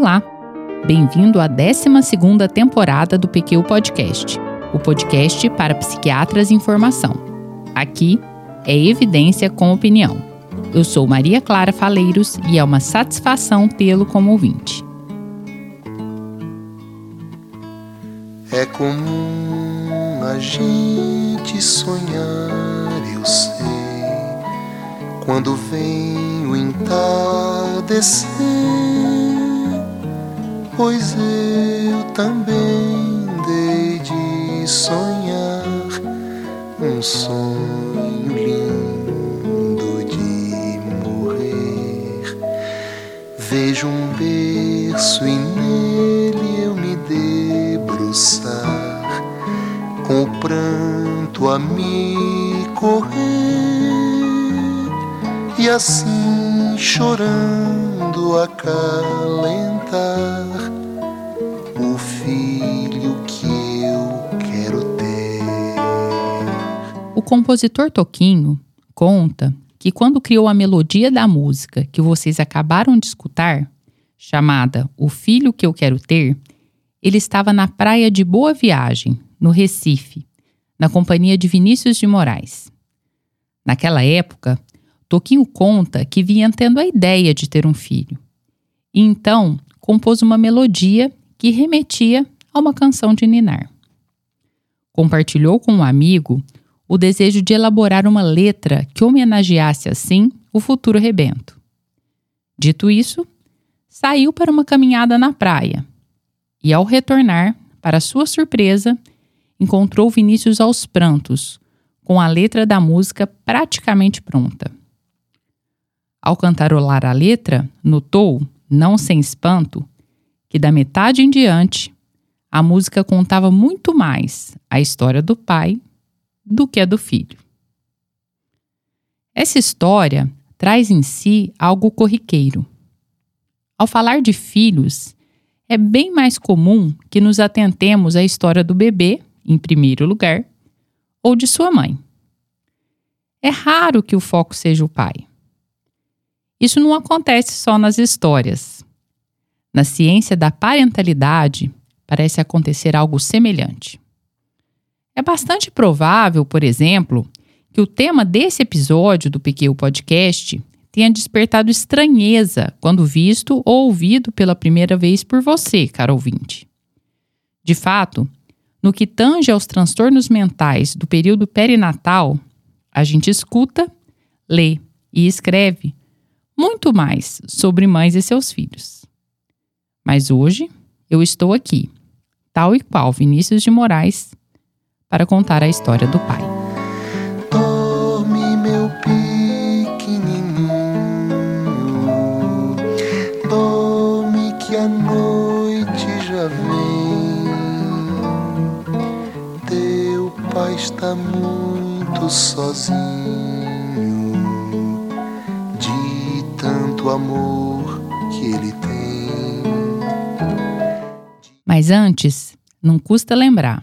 Olá! Bem-vindo à 12 temporada do PQ Podcast, o podcast para psiquiatras em formação. Aqui é evidência com opinião. Eu sou Maria Clara Faleiros e é uma satisfação tê-lo como ouvinte. É comum a gente sonhar, eu sei, quando vem o entardecer pois eu também dei de sonhar um sonho lindo de morrer. Vejo um berço e nele eu me debruçar, com o pranto a me correr, e assim chorando acalentar o filho que eu quero ter. O compositor Toquinho conta que quando criou a melodia da música que vocês acabaram de escutar, chamada O Filho que Eu Quero Ter, ele estava na praia de Boa Viagem, no Recife, na companhia de Vinícius de Moraes. Naquela época, Toquinho conta que vinha tendo a ideia de ter um filho. E então compôs uma melodia que remetia a uma canção de Ninar. Compartilhou com um amigo o desejo de elaborar uma letra que homenageasse assim o futuro rebento. Dito isso, saiu para uma caminhada na praia e, ao retornar, para sua surpresa, encontrou Vinícius aos prantos, com a letra da música praticamente pronta. Ao cantarolar a letra, notou, não sem espanto, que da metade em diante, a música contava muito mais a história do pai do que a do filho. Essa história traz em si algo corriqueiro. Ao falar de filhos, é bem mais comum que nos atentemos à história do bebê, em primeiro lugar, ou de sua mãe. É raro que o foco seja o pai. Isso não acontece só nas histórias. Na ciência da parentalidade, parece acontecer algo semelhante. É bastante provável, por exemplo, que o tema desse episódio do PQ Podcast tenha despertado estranheza quando visto ou ouvido pela primeira vez por você, caro ouvinte. De fato, no que tange aos transtornos mentais do período perinatal, a gente escuta, lê e escreve muito mais sobre mães e seus filhos. Mas hoje eu estou aqui, tal e qual Vinícius de Moraes, para contar a história do pai. Dorme, meu pequenininho, dorme que a noite já vem. Teu pai está muito sozinho, tanto amor que ele tem. Mas antes, não custa lembrar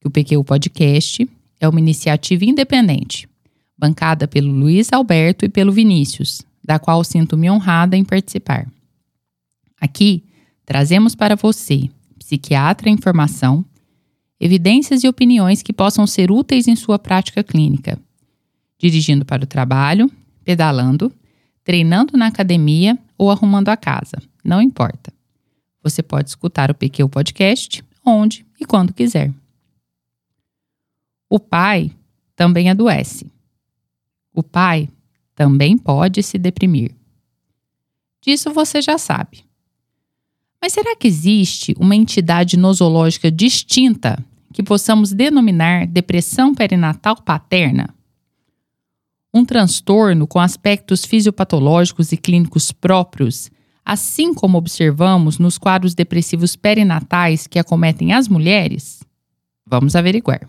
que o PQ Podcast é uma iniciativa independente, bancada pelo Luiz Alberto e pelo Vinícius, da qual sinto-me honrada em participar. Aqui, trazemos para você, psiquiatra em formação, evidências e opiniões que possam ser úteis em sua prática clínica, dirigindo para o trabalho, pedalando, treinando na academia ou arrumando a casa, não importa. Você pode escutar o PQ Podcast onde e quando quiser. O pai também adoece. O pai também pode se deprimir. Disso você já sabe. Mas será que existe uma entidade nosológica distinta que possamos denominar depressão perinatal paterna? Um transtorno com aspectos fisiopatológicos e clínicos próprios assim como observamos nos quadros depressivos perinatais que acometem as mulheres? Vamos averiguar.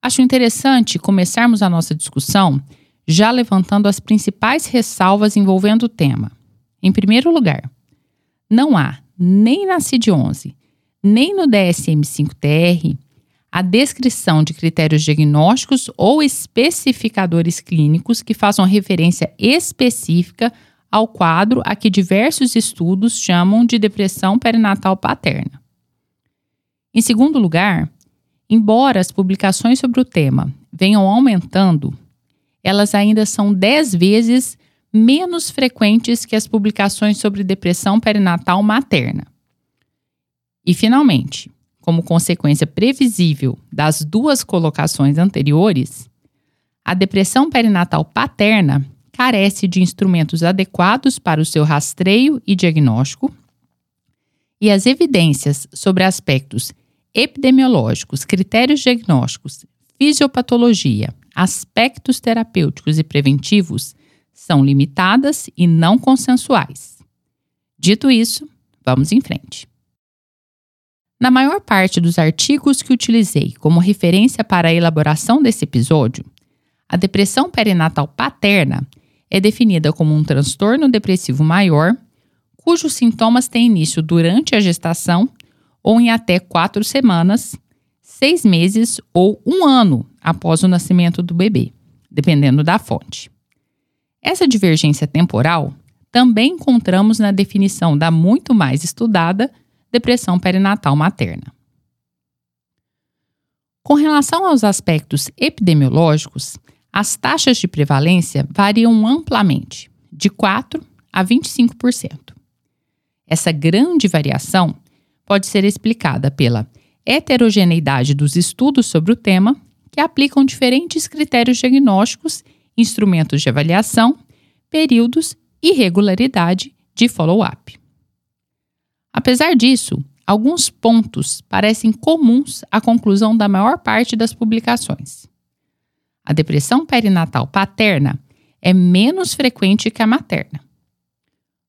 Acho interessante começarmos a nossa discussão já levantando as principais ressalvas envolvendo o tema. Em primeiro lugar, não há, nem na CID-11, nem no DSM-5-TR, a descrição de critérios diagnósticos ou especificadores clínicos que façam referência específica ao quadro a que diversos estudos chamam de depressão perinatal paterna. Em segundo lugar, embora as publicações sobre o tema venham aumentando, elas ainda são 10 vezes menos frequentes que as publicações sobre depressão perinatal materna. E, finalmente, como consequência previsível das duas colocações anteriores, a depressão perinatal paterna carece de instrumentos adequados para o seu rastreio e diagnóstico, e as evidências sobre aspectos epidemiológicos, critérios diagnósticos, fisiopatologia, aspectos terapêuticos e preventivos são limitadas e não consensuais. Dito isso, vamos em frente. Na maior parte dos artigos que utilizei como referência para a elaboração desse episódio, a depressão perinatal paterna é definida como um transtorno depressivo maior, cujos sintomas têm início durante a gestação ou em até quatro semanas, seis meses ou um ano após o nascimento do bebê, dependendo da fonte. Essa divergência temporal também encontramos na definição da muito mais estudada depressão perinatal materna. Com relação aos aspectos epidemiológicos, as taxas de prevalência variam amplamente, de 4 a 25%. Essa grande variação pode ser explicada pela heterogeneidade dos estudos sobre o tema, que aplicam diferentes critérios diagnósticos instrumentos de avaliação, períodos e regularidade de follow-up. Apesar disso, alguns pontos parecem comuns à conclusão da maior parte das publicações. A depressão perinatal paterna é menos frequente que a materna.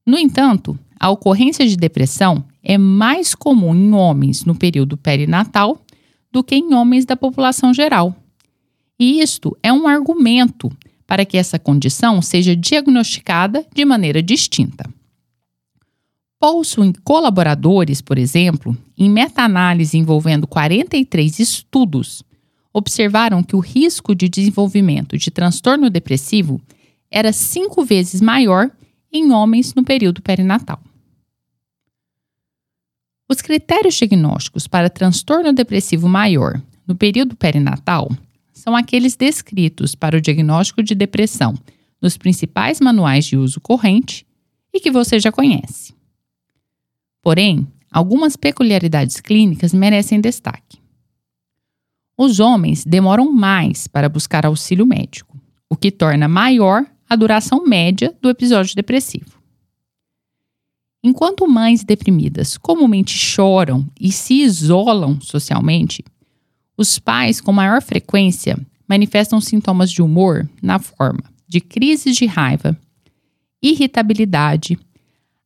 No entanto, a ocorrência de depressão é mais comum em homens no período perinatal do que em homens da população geral. E isto é um argumento para que essa condição seja diagnosticada de maneira distinta. E colaboradores, por exemplo, em meta-análise envolvendo 43 estudos, observaram que o risco de desenvolvimento de transtorno depressivo era cinco vezes maior em homens no período perinatal. Os critérios diagnósticos para transtorno depressivo maior no período perinatal são aqueles descritos para o diagnóstico de depressão nos principais manuais de uso corrente e que você já conhece. Porém, algumas peculiaridades clínicas merecem destaque. Os homens demoram mais para buscar auxílio médico, o que torna maior a duração média do episódio depressivo. Enquanto mães deprimidas comumente choram e se isolam socialmente, os pais, com maior frequência, manifestam sintomas de humor na forma de crises de raiva, irritabilidade,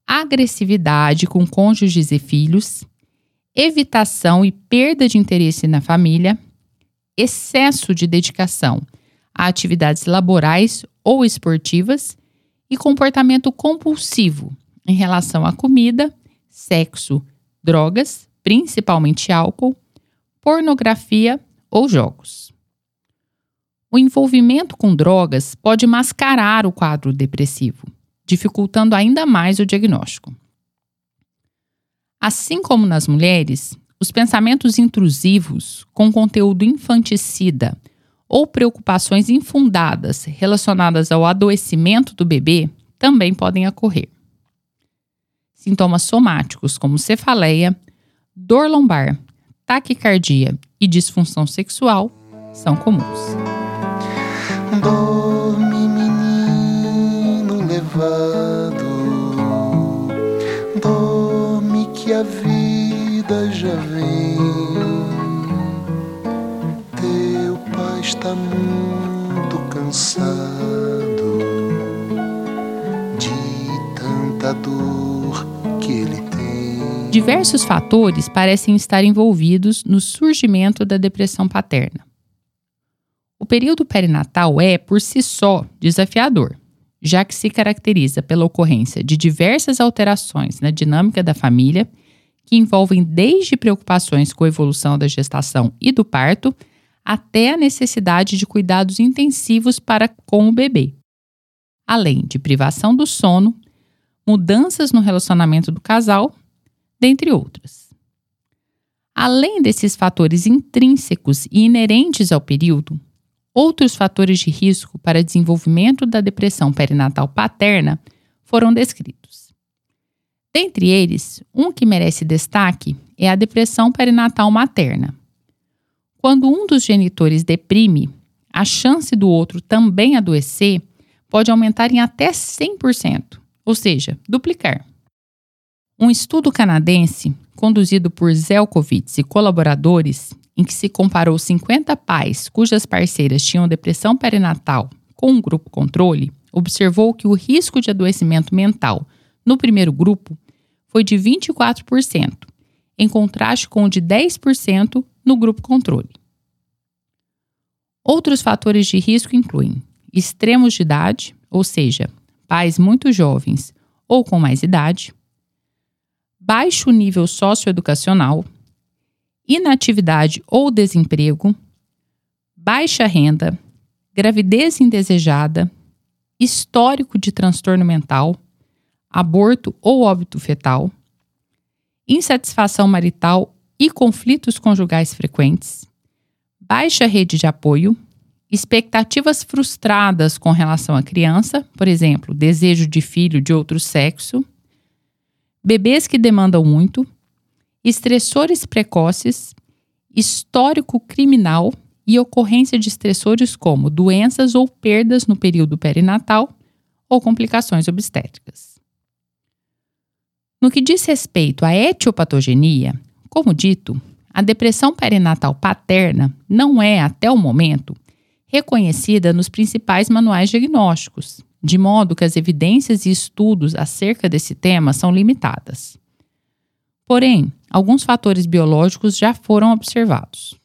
agressividade com cônjuges e filhos, evitação e perda de interesse na família, excesso de dedicação a atividades laborais ou esportivas e comportamento compulsivo em relação à comida, sexo, drogas, principalmente álcool pornografia ou jogos. O envolvimento com drogas pode mascarar o quadro depressivo, dificultando ainda mais o diagnóstico. Assim como nas mulheres, os pensamentos intrusivos com conteúdo infanticida ou preocupações infundadas relacionadas ao adoecimento do bebê também podem ocorrer. Sintomas somáticos como cefaleia, dor lombar, taquicardia e disfunção sexual são comuns. Dorme, menino levado, a vida já vem. Teu pai está muito cansado de tanta dor que ele Diversos fatores parecem estar envolvidos no surgimento da depressão paterna. O período perinatal é, por si só, desafiador, já que se caracteriza pela ocorrência de diversas alterações na dinâmica da família, que envolvem desde preocupações com a evolução da gestação e do parto, até a necessidade de cuidados intensivos para com o bebê, além de privação do sono, mudanças no relacionamento do casal, dentre outras. Além desses fatores intrínsecos e inerentes ao período, outros fatores de risco para desenvolvimento da depressão perinatal paterna foram descritos. Dentre eles, um que merece destaque é a depressão perinatal materna. Quando um dos genitores deprime, a chance do outro também adoecer pode aumentar em até 100%, ou seja, duplicar. Um estudo canadense, conduzido por Zelkovitz e colaboradores, em que se comparou 50 pais cujas parceiras tinham depressão perinatal com um grupo controle, observou que o risco de adoecimento mental no primeiro grupo foi de 24%, em contraste com o de 10% no grupo controle. Outros fatores de risco incluem extremos de idade, ou seja, pais muito jovens ou com mais idade, baixo nível socioeducacional, inatividade ou desemprego, baixa renda, gravidez indesejada, histórico de transtorno mental, aborto ou óbito fetal, insatisfação marital e conflitos conjugais frequentes, baixa rede de apoio, expectativas frustradas com relação à criança, por exemplo, desejo de filho de outro sexo, bebês que demandam muito, estressores precoces, histórico criminal e ocorrência de estressores como doenças ou perdas no período perinatal ou complicações obstétricas. No que diz respeito à etiopatogenia, como dito, a depressão perinatal paterna não é, até o momento, reconhecida nos principais manuais diagnósticos, de modo que as evidências e estudos acerca desse tema são limitadas. Porém, alguns fatores biológicos já foram observados.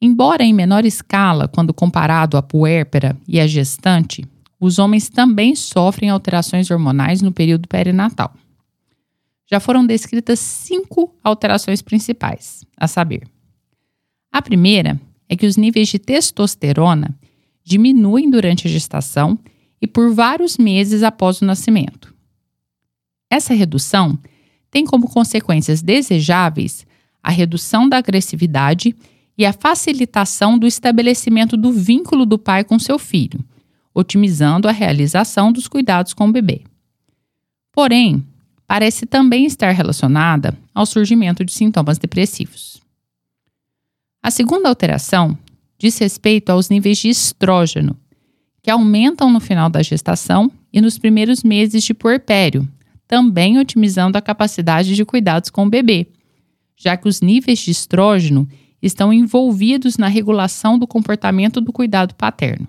Embora em menor escala quando comparado à puérpera e à gestante, os homens também sofrem alterações hormonais no período perinatal. Já foram descritas cinco alterações principais, a saber: a primeira é que os níveis de testosterona diminuem durante a gestação e por vários meses após o nascimento. Essa redução tem como consequências desejáveis a redução da agressividade e a facilitação do estabelecimento do vínculo do pai com seu filho, otimizando a realização dos cuidados com o bebê. Porém, parece também estar relacionada ao surgimento de sintomas depressivos. A segunda alteração diz respeito aos níveis de estrógeno, que aumentam no final da gestação e nos primeiros meses de puerpério, também otimizando a capacidade de cuidados com o bebê, já que os níveis de estrógeno estão envolvidos na regulação do comportamento do cuidado paterno.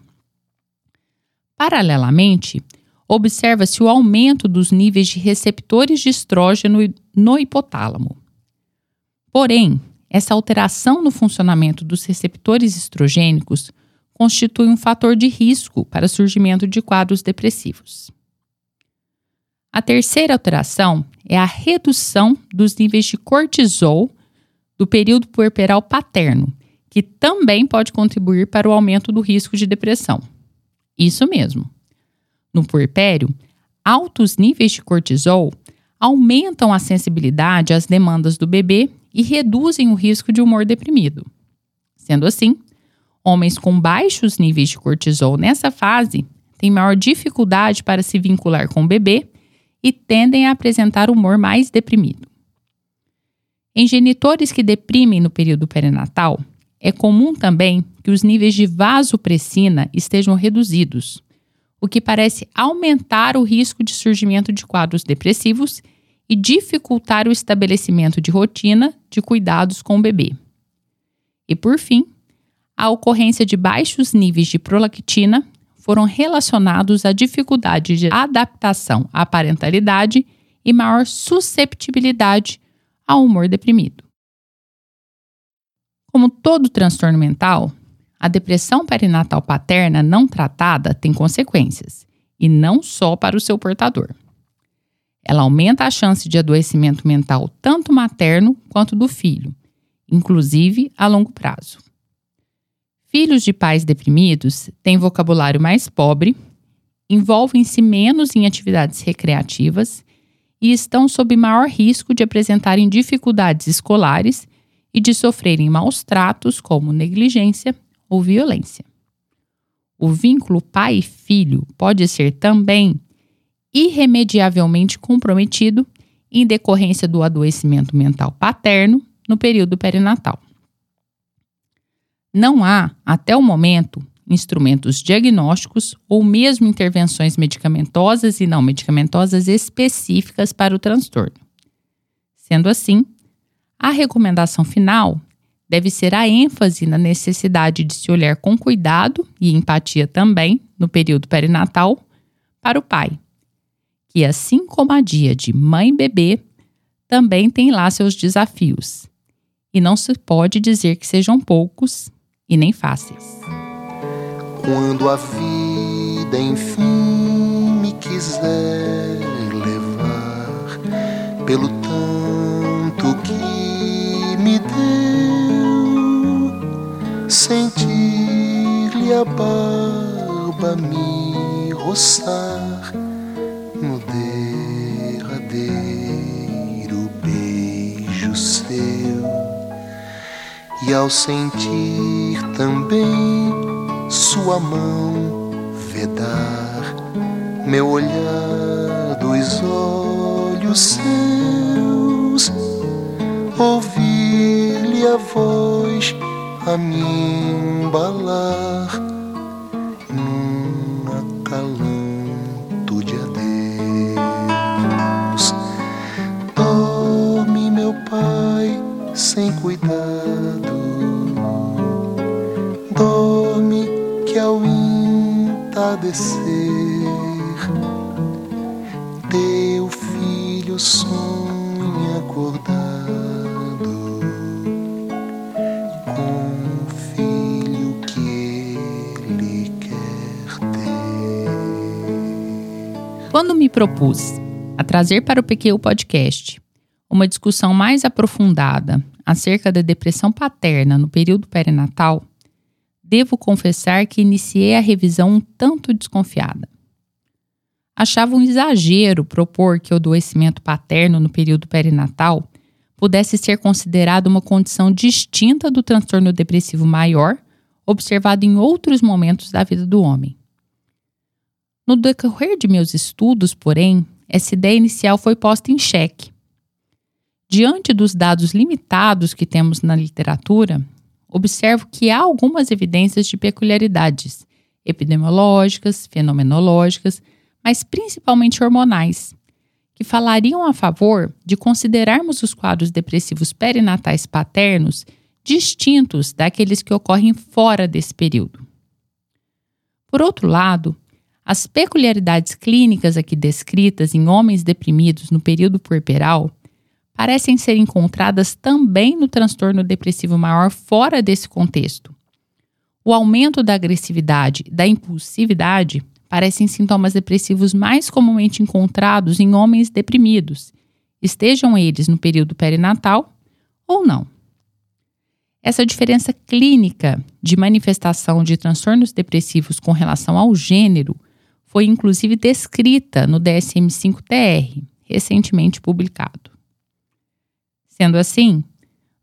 Paralelamente, observa-se o aumento dos níveis de receptores de estrógeno no hipotálamo. Porém, essa alteração no funcionamento dos receptores estrogênicos constitui um fator de risco para o surgimento de quadros depressivos. A terceira alteração é a redução dos níveis de cortisol do período puerperal paterno, que também pode contribuir para o aumento do risco de depressão. Isso mesmo. No puerpério, altos níveis de cortisol aumentam a sensibilidade às demandas do bebê e reduzem o risco de humor deprimido. Sendo assim, homens com baixos níveis de cortisol nessa fase têm maior dificuldade para se vincular com o bebê e tendem a apresentar humor mais deprimido. Em genitores que deprimem no período perinatal, é comum também que os níveis de vasopressina estejam reduzidos, o que parece aumentar o risco de surgimento de quadros depressivos e dificultar o estabelecimento de rotina de cuidados com o bebê. E por fim, a ocorrência de baixos níveis de prolactina foram relacionados à dificuldade de adaptação à parentalidade e maior susceptibilidade ao humor deprimido. Como todo transtorno mental, a depressão perinatal paterna não tratada tem consequências, e não só para o seu portador. Ela aumenta a chance de adoecimento mental tanto materno quanto do filho, inclusive a longo prazo. Filhos de pais deprimidos têm vocabulário mais pobre, envolvem-se menos em atividades recreativas e estão sob maior risco de apresentarem dificuldades escolares e de sofrerem maus tratos, como negligência ou violência. O vínculo pai filho pode ser também irremediavelmente comprometido em decorrência do adoecimento mental paterno no período perinatal. Não há, até o momento, instrumentos diagnósticos ou mesmo intervenções medicamentosas e não medicamentosas específicas para o transtorno. Sendo assim, a recomendação final deve ser a ênfase na necessidade de se olhar com cuidado e empatia também, no período perinatal, para o pai, que assim como a dia de mãe e bebê, também tem lá seus desafios. E não se pode dizer que sejam poucos e nem fáceis. Quando a vida enfim me quiser levar pelo tanto sentir-lhe a barba me roçar no derradeiro beijo seu. E ao sentir também sua mão vedar meu olhar dos olhos seus, voz a me embalar num acalanto de adeus. Dorme, meu pai, sem cuidado entardecer, Quando me propus a trazer para o PQ Podcast uma discussão mais aprofundada acerca da depressão paterna no período perinatal, devo confessar que iniciei a revisão um tanto desconfiada. Achava um exagero propor que o adoecimento paterno no período perinatal pudesse ser considerado uma condição distinta do transtorno depressivo maior observado em outros momentos da vida do homem. No decorrer de meus estudos, porém, essa ideia inicial foi posta em xeque. Diante dos dados limitados que temos na literatura, observo que há algumas evidências de peculiaridades epidemiológicas, fenomenológicas, mas principalmente hormonais, que falariam a favor de considerarmos os quadros depressivos perinatais paternos distintos daqueles que ocorrem fora desse período. Por outro lado, as peculiaridades clínicas aqui descritas em homens deprimidos no período puerperal parecem ser encontradas também no transtorno depressivo maior fora desse contexto. O aumento da agressividade da impulsividade parecem sintomas depressivos mais comumente encontrados em homens deprimidos, estejam eles no período perinatal ou não. Essa diferença clínica de manifestação de transtornos depressivos com relação ao gênero foi inclusive descrita no DSM-5-TR, recentemente publicado. Sendo assim,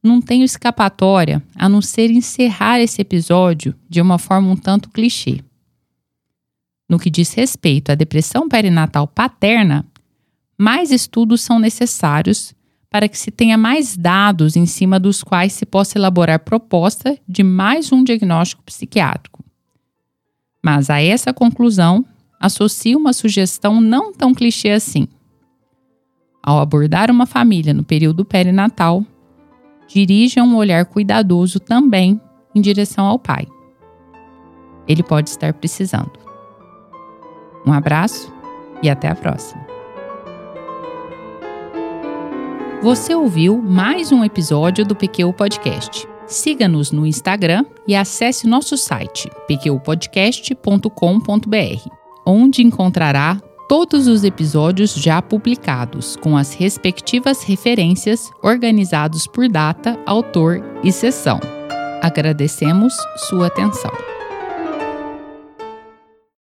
não tenho escapatória a não ser encerrar esse episódio de uma forma um tanto clichê. No que diz respeito à depressão perinatal paterna, mais estudos são necessários para que se tenha mais dados em cima dos quais se possa elaborar proposta de mais um diagnóstico psiquiátrico. Mas a essa conclusão, associo uma sugestão não tão clichê assim. Ao abordar uma família no período perinatal, dirija um olhar cuidadoso também em direção ao pai. Ele pode estar precisando. Um abraço e até a próxima. Você ouviu mais um episódio do PQ Podcast. Siga-nos no Instagram e acesse nosso site pqpodcast.com.br, onde encontrará todos os episódios já publicados, com as respectivas referências organizados por data, autor e sessão. Agradecemos sua atenção.